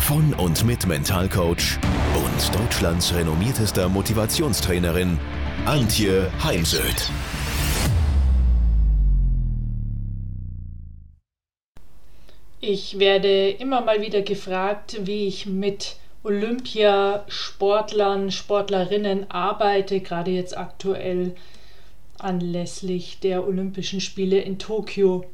von und mit Mentalcoach und Deutschlands renommiertester Motivationstrainerin Antje Heimsöth. Ich werde immer mal wieder gefragt, wie ich mit Olympiasportlern, Sportlerinnen arbeite, gerade jetzt aktuell anlässlich der Olympischen Spiele in Tokio.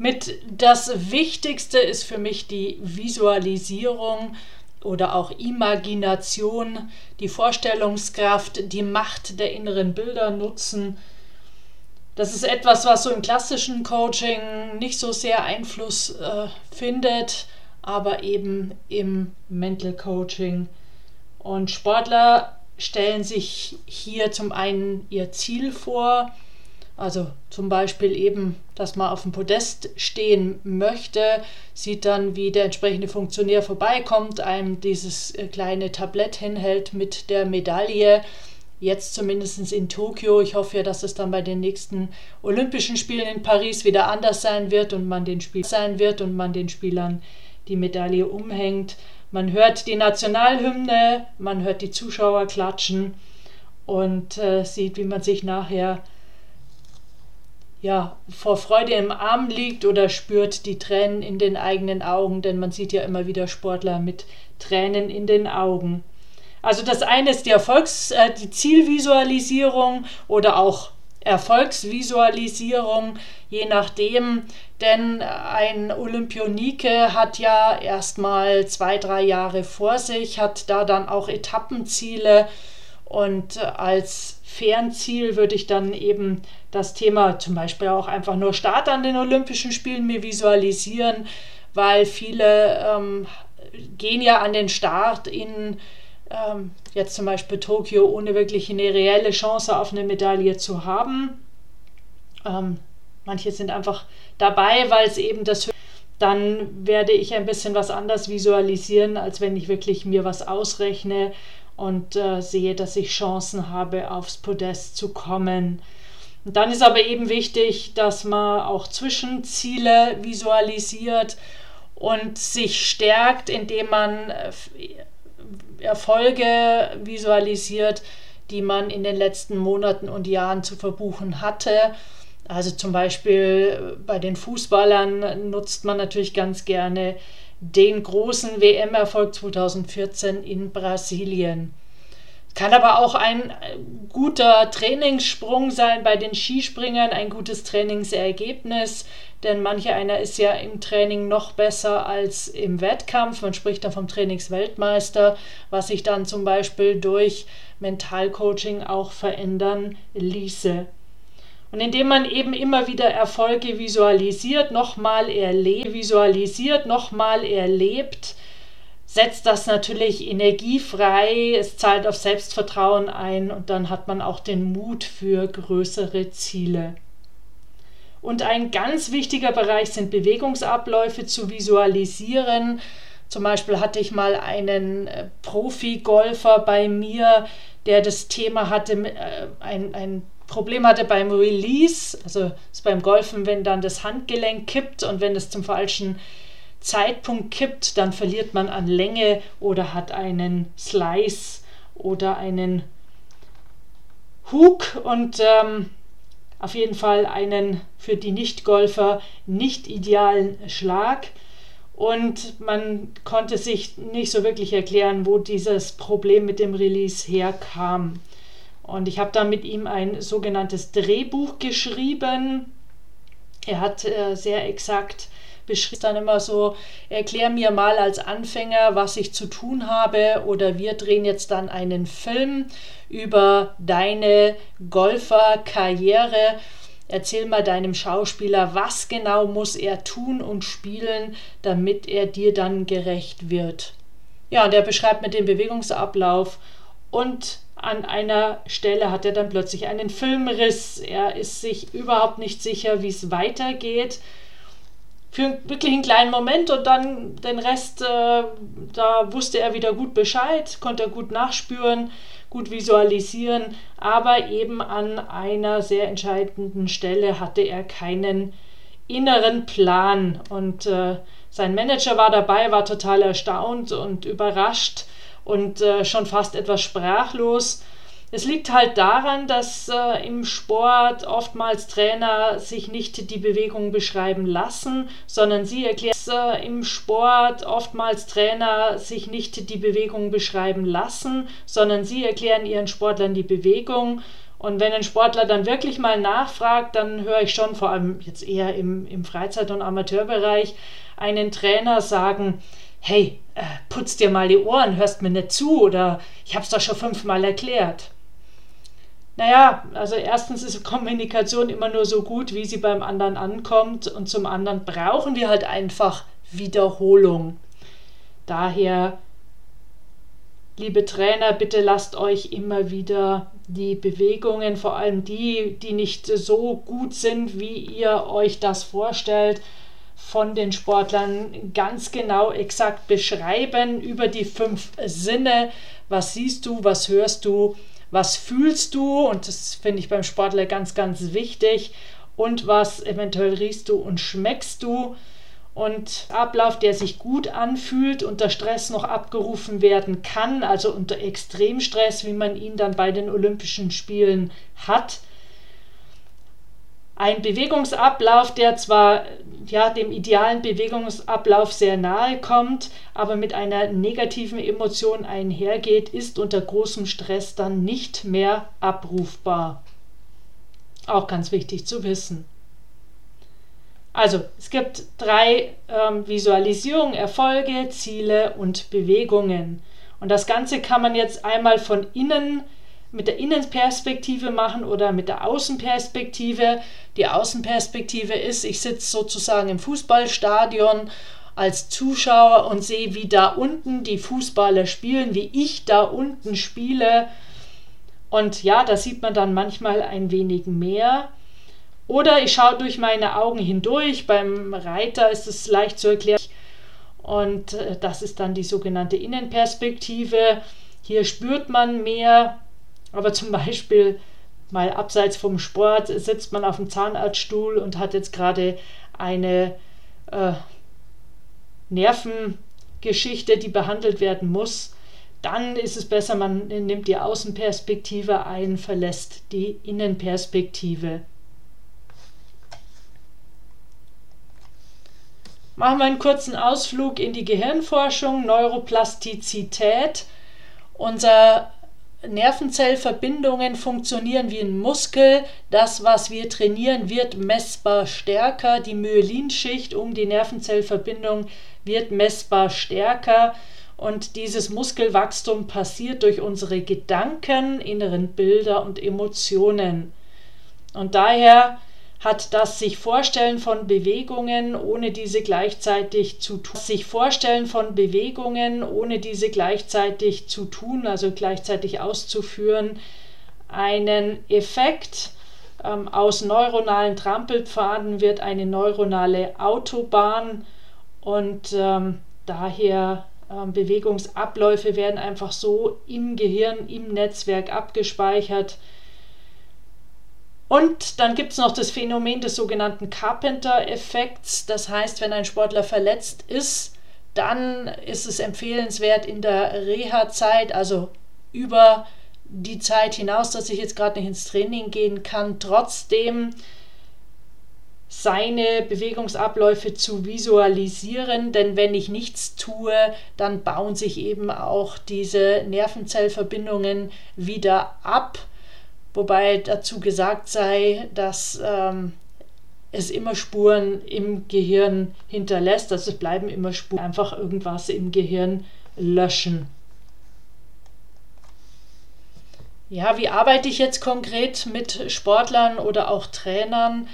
Mit das Wichtigste ist für mich die Visualisierung oder auch Imagination, die Vorstellungskraft, die Macht der inneren Bilder nutzen. Das ist etwas, was so im klassischen Coaching nicht so sehr Einfluss äh, findet, aber eben im Mental Coaching. Und Sportler stellen sich hier zum einen ihr Ziel vor, also zum Beispiel eben, dass man auf dem Podest stehen möchte, sieht dann, wie der entsprechende Funktionär vorbeikommt, einem dieses äh, kleine Tablett hinhält mit der Medaille. Jetzt zumindest in Tokio. Ich hoffe ja, dass es dann bei den nächsten Olympischen Spielen in Paris wieder anders sein wird und man den Spiel sein wird und man den Spielern die Medaille umhängt. Man hört die Nationalhymne, man hört die Zuschauer klatschen und äh, sieht, wie man sich nachher ja, vor Freude im Arm liegt oder spürt die Tränen in den eigenen Augen, denn man sieht ja immer wieder Sportler mit Tränen in den Augen. Also das eine ist die Erfolgs-, äh, die Zielvisualisierung oder auch Erfolgsvisualisierung, je nachdem, denn ein Olympionike hat ja erstmal zwei, drei Jahre vor sich, hat da dann auch Etappenziele und als Fernziel würde ich dann eben das Thema zum Beispiel auch einfach nur Start an den Olympischen Spielen mir visualisieren, weil viele ähm, gehen ja an den Start in ähm, jetzt zum Beispiel Tokio, ohne wirklich eine reelle Chance auf eine Medaille zu haben. Ähm, manche sind einfach dabei, weil es eben das dann werde ich ein bisschen was anders visualisieren, als wenn ich wirklich mir was ausrechne und äh, sehe, dass ich Chancen habe, aufs Podest zu kommen. Und dann ist aber eben wichtig, dass man auch Zwischenziele visualisiert und sich stärkt, indem man äh, Erfolge visualisiert, die man in den letzten Monaten und Jahren zu verbuchen hatte. Also zum Beispiel bei den Fußballern nutzt man natürlich ganz gerne den großen WM-Erfolg 2014 in Brasilien. Kann aber auch ein guter Trainingssprung sein bei den Skispringern, ein gutes Trainingsergebnis, denn manche einer ist ja im Training noch besser als im Wettkampf. Man spricht dann vom Trainingsweltmeister, was sich dann zum Beispiel durch Mentalcoaching auch verändern ließe. Und indem man eben immer wieder Erfolge visualisiert, nochmal erlebt, visualisiert, nochmal erlebt, setzt das natürlich Energie frei, es zahlt auf Selbstvertrauen ein und dann hat man auch den Mut für größere Ziele. Und ein ganz wichtiger Bereich sind Bewegungsabläufe zu visualisieren. Zum Beispiel hatte ich mal einen äh, Profi-Golfer bei mir, der das Thema hatte, äh, ein, ein Problem hatte beim Release, also ist beim Golfen, wenn dann das Handgelenk kippt und wenn es zum falschen Zeitpunkt kippt, dann verliert man an Länge oder hat einen Slice oder einen Hook und ähm, auf jeden Fall einen für die Nicht-Golfer nicht idealen Schlag. Und man konnte sich nicht so wirklich erklären, wo dieses Problem mit dem Release herkam. Und ich habe dann mit ihm ein sogenanntes Drehbuch geschrieben. Er hat äh, sehr exakt beschrieben, dann immer so, erklär mir mal als Anfänger, was ich zu tun habe oder wir drehen jetzt dann einen Film über deine Golferkarriere. Erzähl mal deinem Schauspieler, was genau muss er tun und spielen, damit er dir dann gerecht wird. Ja, der beschreibt mir den Bewegungsablauf und an einer Stelle hat er dann plötzlich einen Filmriss. Er ist sich überhaupt nicht sicher, wie es weitergeht. Für wirklich einen kleinen Moment und dann den Rest, äh, da wusste er wieder gut Bescheid, konnte er gut nachspüren, gut visualisieren, aber eben an einer sehr entscheidenden Stelle hatte er keinen inneren Plan und äh, sein Manager war dabei, war total erstaunt und überrascht und äh, schon fast etwas sprachlos. Es liegt halt daran, dass äh, im Sport oftmals Trainer sich nicht die Bewegung beschreiben lassen, sondern sie erklären äh, im Sport oftmals Trainer sich nicht die Bewegung beschreiben lassen, sondern sie erklären ihren Sportlern die Bewegung. Und wenn ein Sportler dann wirklich mal nachfragt, dann höre ich schon, vor allem jetzt eher im, im Freizeit- und Amateurbereich, einen Trainer sagen, hey, äh, putz dir mal die Ohren, hörst mir nicht zu oder ich habe es doch schon fünfmal erklärt. Naja, also erstens ist Kommunikation immer nur so gut, wie sie beim anderen ankommt und zum anderen brauchen wir halt einfach Wiederholung. Daher, liebe Trainer, bitte lasst euch immer wieder die Bewegungen, vor allem die, die nicht so gut sind, wie ihr euch das vorstellt, von den Sportlern ganz genau exakt beschreiben über die fünf Sinne. Was siehst du, was hörst du, was fühlst du? Und das finde ich beim Sportler ganz, ganz wichtig. Und was eventuell riechst du und schmeckst du? Und Ablauf, der sich gut anfühlt, unter Stress noch abgerufen werden kann, also unter Extremstress, wie man ihn dann bei den Olympischen Spielen hat ein Bewegungsablauf, der zwar ja, dem idealen Bewegungsablauf sehr nahe kommt, aber mit einer negativen Emotion einhergeht, ist unter großem Stress dann nicht mehr abrufbar. Auch ganz wichtig zu wissen. Also, es gibt drei ähm, Visualisierungen, Erfolge, Ziele und Bewegungen. Und das Ganze kann man jetzt einmal von innen mit der Innenperspektive machen oder mit der Außenperspektive. Die Außenperspektive ist, ich sitze sozusagen im Fußballstadion als Zuschauer und sehe, wie da unten die Fußballer spielen, wie ich da unten spiele. Und ja, da sieht man dann manchmal ein wenig mehr. Oder ich schaue durch meine Augen hindurch. Beim Reiter ist es leicht zu erklären. Und äh, das ist dann die sogenannte Innenperspektive. Hier spürt man mehr, aber zum Beispiel mal abseits vom Sport sitzt man auf dem Zahnarztstuhl und hat jetzt gerade eine äh, Nervengeschichte, die behandelt werden muss. Dann ist es besser, man nimmt die Außenperspektive ein, verlässt die Innenperspektive. Machen wir einen kurzen Ausflug in die Gehirnforschung, Neuroplastizität. Unser Nervenzellverbindungen funktionieren wie ein Muskel. Das, was wir trainieren, wird messbar stärker. Die Myelinschicht um die Nervenzellverbindung wird messbar stärker. Und dieses Muskelwachstum passiert durch unsere Gedanken, inneren Bilder und Emotionen. Und daher hat das sich Vorstellen von Bewegungen, ohne diese gleichzeitig zu tun, sich Vorstellen von Bewegungen, ohne diese gleichzeitig zu tun, also gleichzeitig auszuführen, einen Effekt. Ähm, aus neuronalen Trampelpfaden wird eine neuronale Autobahn und ähm, daher ähm, Bewegungsabläufe werden einfach so im Gehirn, im Netzwerk abgespeichert, und dann gibt es noch das Phänomen des sogenannten Carpenter-Effekts. Das heißt, wenn ein Sportler verletzt ist, dann ist es empfehlenswert in der Reha-Zeit, also über die Zeit hinaus, dass ich jetzt gerade nicht ins Training gehen kann, trotzdem seine Bewegungsabläufe zu visualisieren, denn wenn ich nichts tue, dann bauen sich eben auch diese Nervenzellverbindungen wieder ab wobei dazu gesagt sei, dass ähm, es immer Spuren im Gehirn hinterlässt, also es bleiben immer Spuren, einfach irgendwas im Gehirn löschen. Ja, wie arbeite ich jetzt konkret mit Sportlern oder auch Trainern?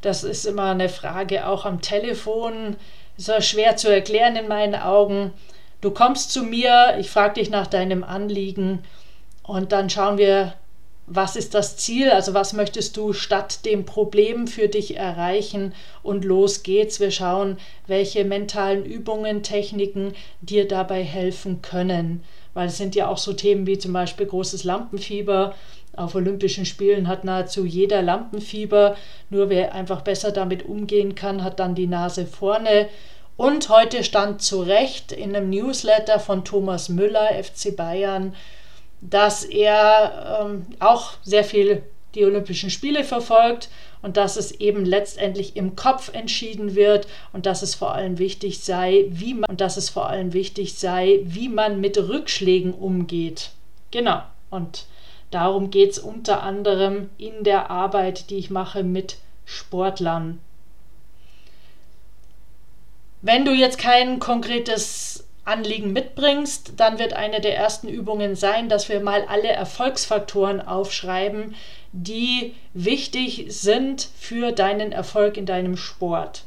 Das ist immer eine Frage auch am Telefon. Ist ja schwer zu erklären in meinen Augen. Du kommst zu mir, ich frage dich nach deinem Anliegen Und dann schauen wir, was ist das Ziel, also was möchtest du statt dem Problem für dich erreichen und los geht's. Wir schauen, welche mentalen Übungen, Techniken dir dabei helfen können, weil es sind ja auch so Themen wie zum Beispiel großes Lampenfieber. Auf Olympischen Spielen hat nahezu jeder Lampenfieber, nur wer einfach besser damit umgehen kann, hat dann die Nase vorne. Und heute stand zu Recht in einem Newsletter von Thomas Müller, FC Bayern, dass er ähm, auch sehr viel die Olympischen Spiele verfolgt und dass es eben letztendlich im Kopf entschieden wird und dass es vor allem wichtig sei, wie man und dass es vor allem wichtig sei, wie man mit Rückschlägen umgeht. Genau. Und darum geht es unter anderem in der Arbeit, die ich mache mit Sportlern. Wenn du jetzt kein konkretes Anliegen mitbringst, dann wird eine der ersten Übungen sein, dass wir mal alle Erfolgsfaktoren aufschreiben, die wichtig sind für deinen Erfolg in deinem Sport.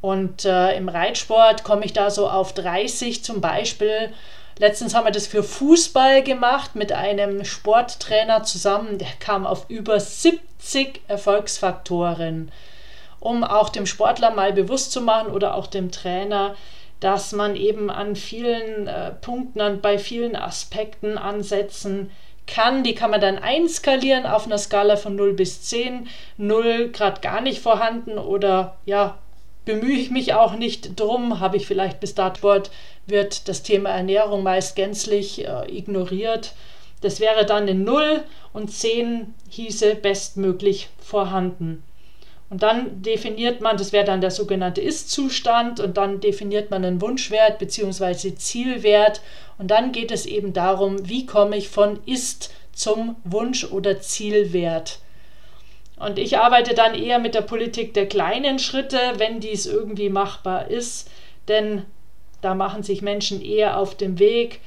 Und äh, im Reitsport komme ich da so auf 30 zum Beispiel. Letztens haben wir das für Fußball gemacht mit einem Sporttrainer zusammen. Der kam auf über 70 Erfolgsfaktoren, um auch dem Sportler mal bewusst zu machen oder auch dem Trainer, dass man eben an vielen äh, Punkten, an, bei vielen Aspekten ansetzen kann. Die kann man dann einskalieren auf einer Skala von 0 bis 10. 0 gerade gar nicht vorhanden oder ja, bemühe ich mich auch nicht drum, habe ich vielleicht bis Startboard, wird das Thema Ernährung meist gänzlich äh, ignoriert. Das wäre dann eine 0 und 10 hieße bestmöglich vorhanden. Und dann definiert man, das wäre dann der sogenannte Ist-Zustand, und dann definiert man einen Wunschwert bzw. Zielwert. Und dann geht es eben darum, wie komme ich von Ist zum Wunsch- oder Zielwert. Und ich arbeite dann eher mit der Politik der kleinen Schritte, wenn dies irgendwie machbar ist, denn da machen sich Menschen eher auf dem Weg,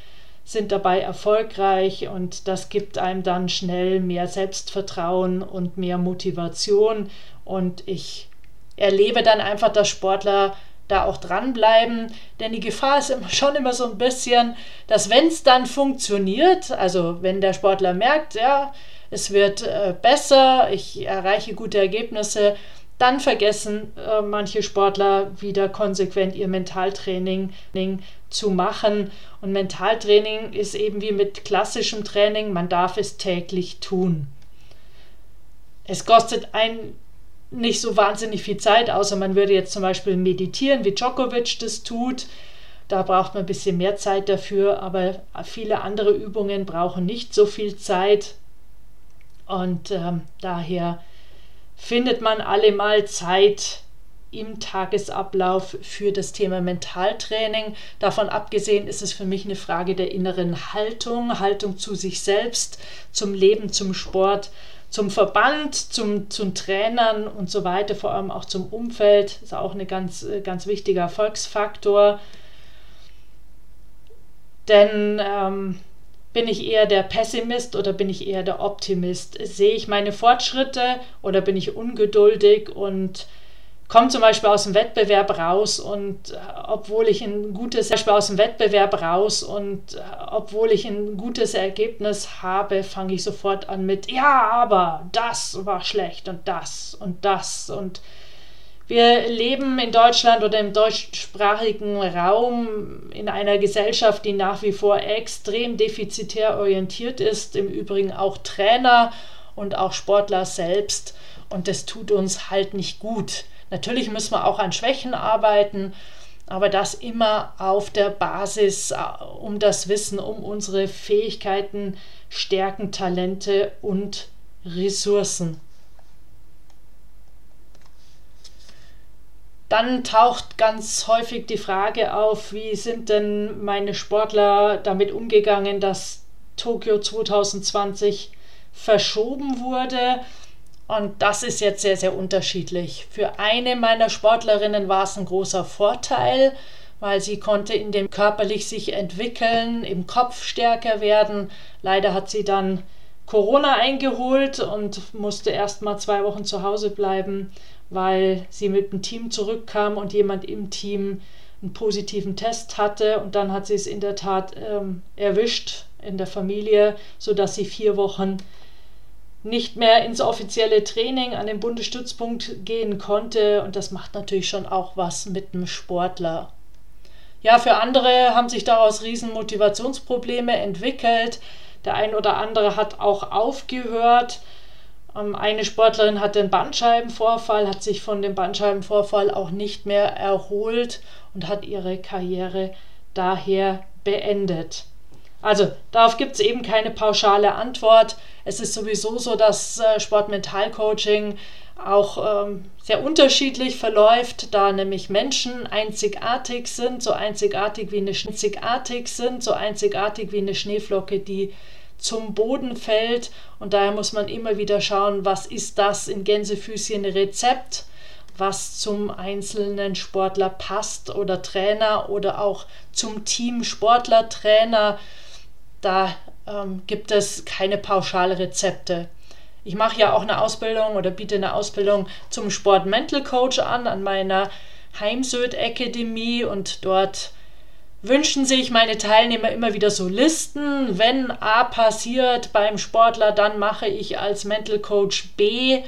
sind dabei erfolgreich und das gibt einem dann schnell mehr Selbstvertrauen und mehr Motivation und ich erlebe dann einfach, dass Sportler da auch dranbleiben, denn die Gefahr ist immer, schon immer so ein bisschen, dass wenn es dann funktioniert, also wenn der Sportler merkt, ja, es wird äh, besser, ich erreiche gute Ergebnisse, dann vergessen äh, manche Sportler wieder konsequent ihr Mentaltraining zu machen. Und Mentaltraining ist eben wie mit klassischem Training, man darf es täglich tun. Es kostet ein nicht so wahnsinnig viel Zeit, außer man würde jetzt zum Beispiel meditieren, wie Djokovic das tut. Da braucht man ein bisschen mehr Zeit dafür, aber viele andere Übungen brauchen nicht so viel Zeit. Und ähm, daher findet man allemal Zeit im Tagesablauf für das Thema Mentaltraining. Davon abgesehen ist es für mich eine Frage der inneren Haltung, Haltung zu sich selbst, zum Leben, zum Sport zum Verband, zum, zum Trainern und so weiter, vor allem auch zum Umfeld, ist auch ein ganz, ganz wichtiger Erfolgsfaktor. Denn ähm, bin ich eher der Pessimist oder bin ich eher der Optimist? Sehe ich meine Fortschritte oder bin ich ungeduldig und komme zum Beispiel aus dem Wettbewerb raus und äh, obwohl ich ein gutes Beispiel aus dem Wettbewerb raus und äh, obwohl ich ein gutes Ergebnis habe, fange ich sofort an mit ja, aber das war schlecht und das und das und wir leben in Deutschland oder im deutschsprachigen Raum in einer Gesellschaft, die nach wie vor extrem defizitär orientiert ist, im Übrigen auch Trainer und auch Sportler selbst und das tut uns halt nicht gut. Natürlich müssen wir auch an Schwächen arbeiten, aber das immer auf der Basis äh, um das Wissen, um unsere Fähigkeiten, Stärken, Talente und Ressourcen. Dann taucht ganz häufig die Frage auf, wie sind denn meine Sportler damit umgegangen, dass Tokio 2020 verschoben wurde. Und das ist jetzt sehr, sehr unterschiedlich. Für eine meiner Sportlerinnen war es ein großer Vorteil, weil sie konnte in dem körperlich sich entwickeln, im Kopf stärker werden. Leider hat sie dann Corona eingeholt und musste erst mal zwei Wochen zu Hause bleiben, weil sie mit dem Team zurückkam und jemand im Team einen positiven Test hatte. Und dann hat sie es in der Tat ähm, erwischt in der Familie, sodass sie vier Wochen nicht mehr ins offizielle Training an den Bundesstützpunkt gehen konnte. Und das macht natürlich schon auch was mit dem Sportler. Ja, für andere haben sich daraus riesen Motivationsprobleme entwickelt. Der ein oder andere hat auch aufgehört. Ähm, eine Sportlerin hatte einen Bandscheibenvorfall, hat sich von dem Bandscheibenvorfall auch nicht mehr erholt und hat ihre Karriere daher beendet. Also darauf gibt es eben keine pauschale Antwort. Es ist sowieso so, dass äh, Sportmentalcoaching auch ähm, sehr unterschiedlich verläuft, da nämlich Menschen einzigartig sind, so einzigartig wie eine einzigartig sind, so einzigartig wie eine Schneeflocke, die zum Boden fällt. Und daher muss man immer wieder schauen, was ist das in Gänsefüßchen Rezept, was zum einzelnen Sportler passt oder Trainer oder auch zum Team Sportler, Trainer. Da ähm, gibt es keine pauschale Rezepte. Ich mache ja auch eine Ausbildung oder biete eine Ausbildung zum Sport Mental Coach an an meiner Heimsöd Akademie und dort wünschen sich meine Teilnehmer immer wieder so Listen. Wenn A passiert beim Sportler, dann mache ich als Mental Coach B.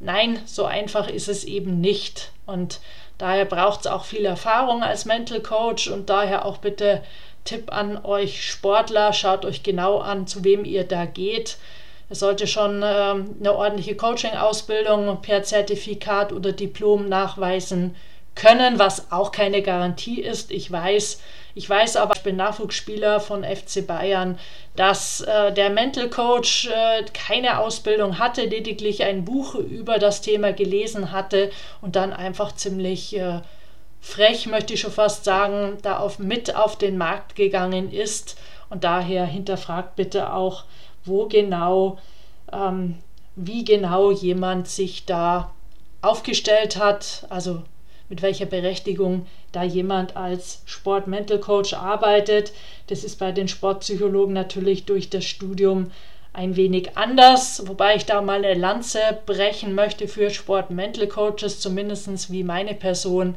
Nein, so einfach ist es eben nicht. Und daher braucht es auch viel Erfahrung als Mental Coach und daher auch bitte Tipp an euch Sportler, schaut euch genau an, zu wem ihr da geht. Es sollte schon äh, eine ordentliche Coaching-Ausbildung per Zertifikat oder Diplom nachweisen können, was auch keine Garantie ist. Ich weiß, ich weiß aber, ich bin Nachwuchsspieler von FC Bayern, dass äh, der Mental Coach äh, keine Ausbildung hatte, lediglich ein Buch über das Thema gelesen hatte und dann einfach ziemlich äh, frech, möchte ich schon fast sagen, da auf, mit auf den Markt gegangen ist. Und daher hinterfragt bitte auch, wo genau, ähm, wie genau jemand sich da aufgestellt hat, also mit welcher Berechtigung da jemand als Sport-Mental Coach arbeitet. Das ist bei den Sportpsychologen natürlich durch das Studium ein wenig anders, wobei ich da mal eine Lanze brechen möchte für Sport-Mental Coaches, zumindest wie meine Person.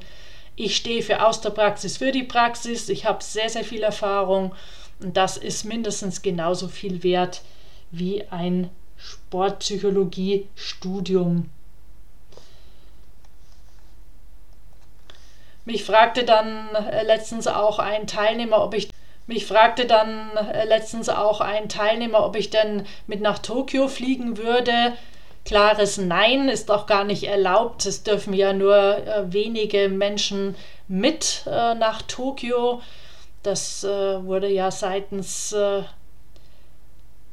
Ich stehe für aus der Praxis für die Praxis. Ich habe sehr, sehr viel Erfahrung und das ist mindestens genauso viel wert wie ein Sportpsychologie-Studium. Mich fragte dann äh, letztens auch ein Teilnehmer, ob ich mich fragte dann äh, letztens auch ein Teilnehmer, ob ich denn mit nach Tokio fliegen würde. Klares Nein ist auch gar nicht erlaubt. Es dürfen ja nur äh, wenige Menschen mit äh, nach Tokio. Das äh, wurde ja seitens äh,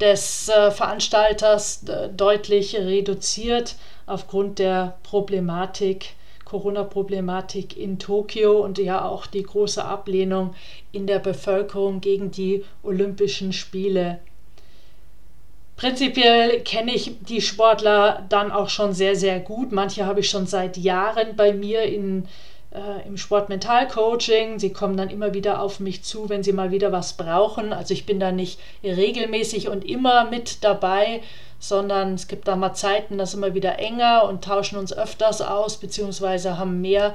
des Veranstalters deutlich reduziert aufgrund der Problematik Corona-Problematik in Tokio und ja auch die große Ablehnung in der Bevölkerung gegen die Olympischen Spiele. Prinzipiell kenne ich die Sportler dann auch schon sehr, sehr gut. Manche habe ich schon seit Jahren bei mir in, äh, im Sportmental-Coaching. Sie kommen dann immer wieder auf mich zu, wenn sie mal wieder was brauchen. Also ich bin da nicht regelmäßig und immer mit dabei, sondern es gibt da mal Zeiten, das immer wieder enger und tauschen uns öfters aus, beziehungsweise haben mehr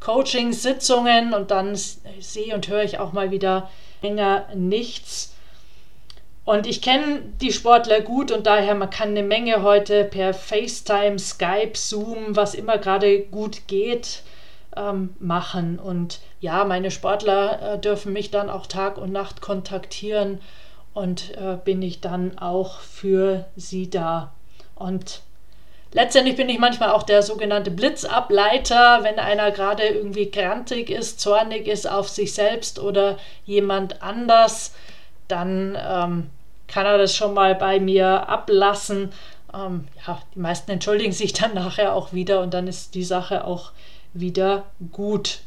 Coaching-Sitzungen und dann sehe und höre ich auch mal wieder länger nichts. Und ich kenne die Sportler gut und daher, man kann eine Menge heute per FaceTime, Skype, Zoom, was immer gerade gut geht, ähm, machen. Und ja, meine Sportler äh, dürfen mich dann auch Tag und Nacht kontaktieren und äh, bin ich dann auch für sie da. Und letztendlich bin ich manchmal auch der sogenannte Blitzableiter, wenn einer gerade irgendwie grantig ist, zornig ist auf sich selbst oder jemand anders, dann ähm, kann er das schon mal bei mir ablassen. Ähm, ja, die meisten entschuldigen sich dann nachher auch wieder und dann ist die Sache auch wieder gut.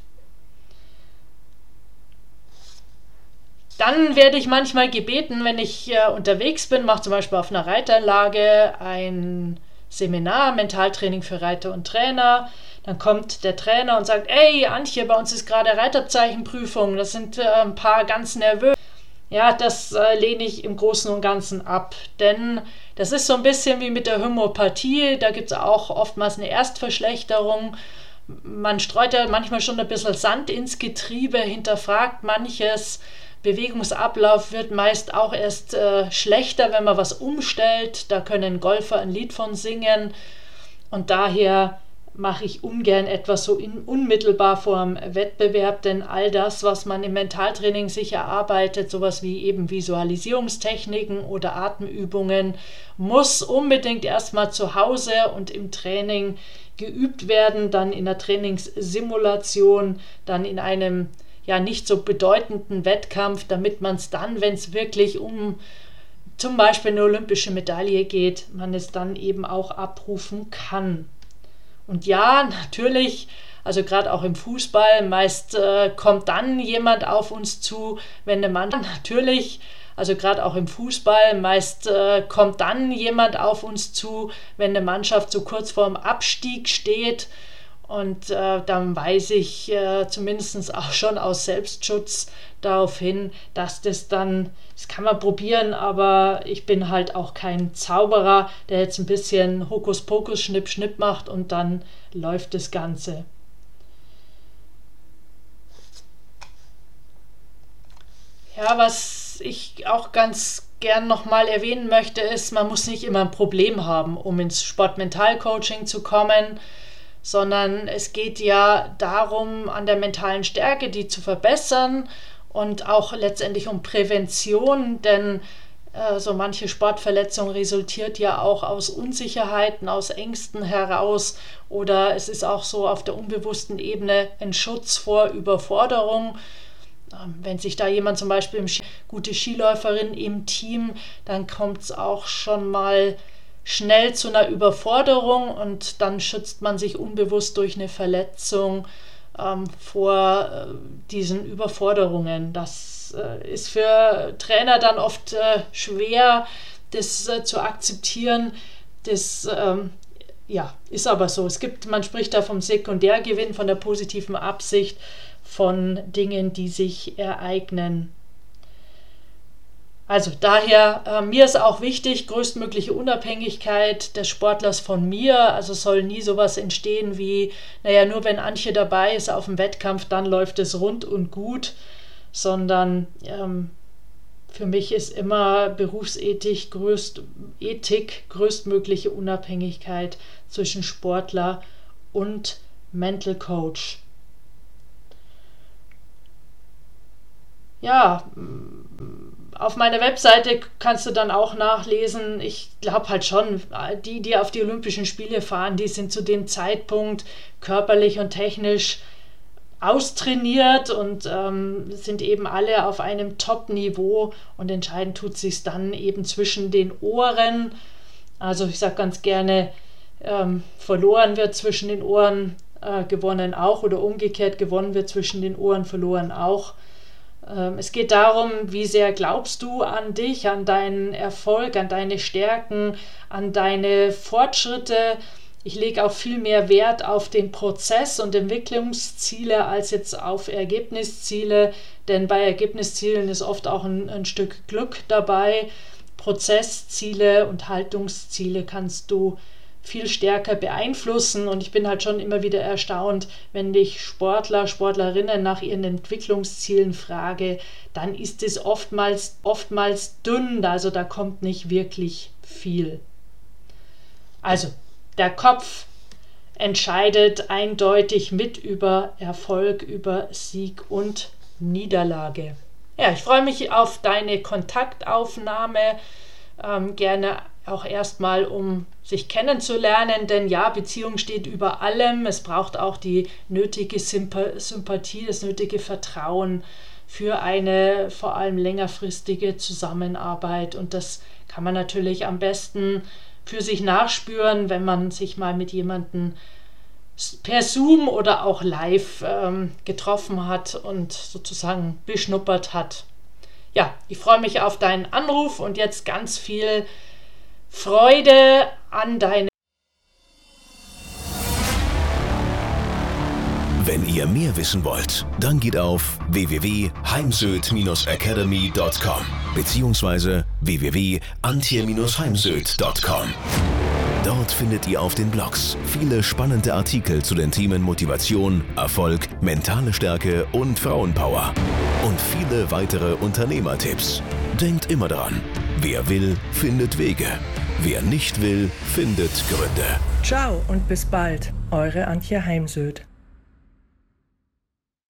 Dann werde ich manchmal gebeten, wenn ich äh, unterwegs bin, mache zum Beispiel auf einer Reiteranlage ein Seminar, Mentaltraining für Reiter und Trainer. Dann kommt der Trainer und sagt, ey Antje, bei uns ist gerade Reiterzeichenprüfung, das sind äh, ein paar ganz nervös. Ja, das äh, lehne ich im Großen und Ganzen ab, denn das ist so ein bisschen wie mit der Homöopathie, da gibt es auch oftmals eine Erstverschlechterung. Man streut ja manchmal schon ein bisschen Sand ins Getriebe, hinterfragt manches, Bewegungsablauf wird meist auch erst äh, schlechter, wenn man was umstellt. Da können Golfer ein Lied von singen. Und daher mache ich ungern etwas so in, unmittelbar vor dem Wettbewerb, denn all das, was man im Mentaltraining sich erarbeitet, sowas wie eben Visualisierungstechniken oder Atemübungen, muss unbedingt erstmal zu Hause und im Training geübt werden, dann in der Trainingssimulation, dann in einem ja nicht so bedeutenden Wettkampf, damit man es dann, wenn es wirklich um zum Beispiel eine olympische Medaille geht, man es dann eben auch abrufen kann. Und ja, natürlich, also gerade auch im Fußball, meist äh, kommt dann jemand auf uns zu, wenn eine Mannschaft natürlich, also gerade auch im Fußball, meist äh, kommt dann jemand auf uns zu, wenn eine Mannschaft so kurz vorm Abstieg steht und äh, dann weise ich äh, zumindest auch schon aus Selbstschutz darauf hin, dass das dann, das kann man probieren, aber ich bin halt auch kein Zauberer, der jetzt ein bisschen Hokuspokus, Schnipp, Schnipp macht und dann läuft das Ganze. Ja, was ich auch ganz gern nochmal erwähnen möchte, ist, man muss nicht immer ein Problem haben, um ins Sportmentalcoaching zu kommen sondern es geht ja darum, an der mentalen Stärke die zu verbessern und auch letztendlich um Prävention, denn äh, so manche Sportverletzung resultiert ja auch aus Unsicherheiten, aus Ängsten heraus oder es ist auch so auf der unbewussten Ebene ein Schutz vor Überforderung. Ähm, wenn sich da jemand zum Beispiel gute Skiläuferin im Team, dann kommt es auch schon mal schnell zu einer Überforderung und dann schützt man sich unbewusst durch eine Verletzung ähm, vor äh, diesen Überforderungen. Das äh, ist für Trainer dann oft äh, schwer, das äh, zu akzeptieren. Das ähm, ja, ist aber so. Es gibt, man spricht da vom Sekundärgewinn, von der positiven Absicht, von Dingen, die sich ereignen. Also daher, äh, mir ist auch wichtig, größtmögliche Unabhängigkeit des Sportlers von mir. Also soll nie sowas entstehen wie, naja, nur wenn Antje dabei ist auf dem Wettkampf, dann läuft es rund und gut, sondern ähm, für mich ist immer Berufsethik, größt, Ethik, größtmögliche Unabhängigkeit zwischen Sportler und Mental Coach. Ja, auf meiner Webseite kannst du dann auch nachlesen. Ich glaube halt schon, die, die auf die Olympischen Spiele fahren, die sind zu dem Zeitpunkt körperlich und technisch austrainiert und ähm, sind eben alle auf einem Top-Niveau und entscheidend tut sich dann eben zwischen den Ohren. Also ich sage ganz gerne, ähm, verloren wird zwischen den Ohren, äh, gewonnen auch oder umgekehrt gewonnen wird zwischen den Ohren, verloren auch. Ähm, es geht darum, wie sehr glaubst du an dich, an deinen Erfolg, an deine Stärken, an deine Fortschritte. Ich lege auch viel mehr Wert auf den Prozess und Entwicklungsziele als jetzt auf Ergebnisziele, denn bei Ergebniszielen ist oft auch ein, ein Stück Glück dabei. Prozessziele und Haltungsziele kannst du viel stärker beeinflussen. Und ich bin halt schon immer wieder erstaunt, wenn ich Sportler, Sportlerinnen nach ihren Entwicklungszielen frage, dann ist es oftmals, oftmals dünn, also da kommt nicht wirklich viel. Also, der Kopf entscheidet eindeutig mit über Erfolg, über Sieg und Niederlage. Ja, ich freue mich auf deine Kontaktaufnahme. Ähm, gerne auch erstmal, um sich kennenzulernen, denn ja, Beziehung steht über allem. Es braucht auch die nötige Sympathie, das nötige Vertrauen für eine vor allem längerfristige Zusammenarbeit. Und das kann man natürlich am besten für sich nachspüren, wenn man sich mal mit jemandem per Zoom oder auch live ähm, getroffen hat und sozusagen beschnuppert hat. Ja, ich freue mich auf deinen Anruf und jetzt ganz viel Freude an deine. Wenn ihr mehr wissen wollt, dann geht auf www.heimsöd-academy.com bzw. www.antje-heimsöd.com. Dort findet ihr auf den Blogs viele spannende Artikel zu den Themen Motivation, Erfolg, mentale Stärke und Frauenpower. und viele weitere Unternehmertipps. Denkt immer daran, wer will, findet Wege. Wer nicht will, findet Gründe. Ciao und bis bald, eure Antje Heimsöth.